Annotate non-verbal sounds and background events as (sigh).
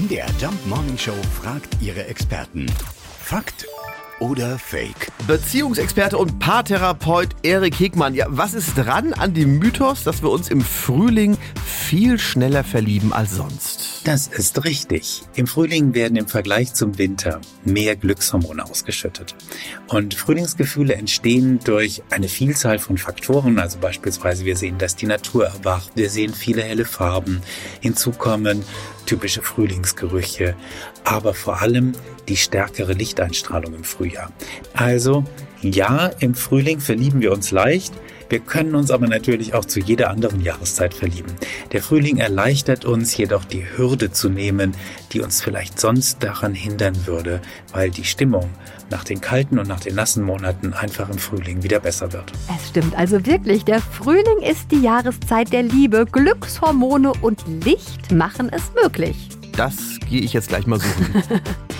MDR Jump Morning Show fragt ihre Experten. Fakt oder Fake? Beziehungsexperte und Paartherapeut Erik Hegmann. Ja, was ist dran an dem Mythos, dass wir uns im Frühling viel schneller verlieben als sonst? Das ist richtig. Im Frühling werden im Vergleich zum Winter mehr Glückshormone ausgeschüttet. Und Frühlingsgefühle entstehen durch eine Vielzahl von Faktoren. Also beispielsweise wir sehen, dass die Natur erwacht. Wir sehen viele helle Farben. Hinzu kommen typische Frühlingsgerüche. Aber vor allem die stärkere Lichteinstrahlung im Frühjahr. Also ja, im Frühling verlieben wir uns leicht. Wir können uns aber natürlich auch zu jeder anderen Jahreszeit verlieben. Der Frühling erleichtert uns jedoch die Hürde zu nehmen, die uns vielleicht sonst daran hindern würde, weil die Stimmung nach den kalten und nach den nassen Monaten einfach im Frühling wieder besser wird. Es stimmt also wirklich, der Frühling ist die Jahreszeit der Liebe. Glückshormone und Licht machen es möglich. Das gehe ich jetzt gleich mal suchen. (laughs)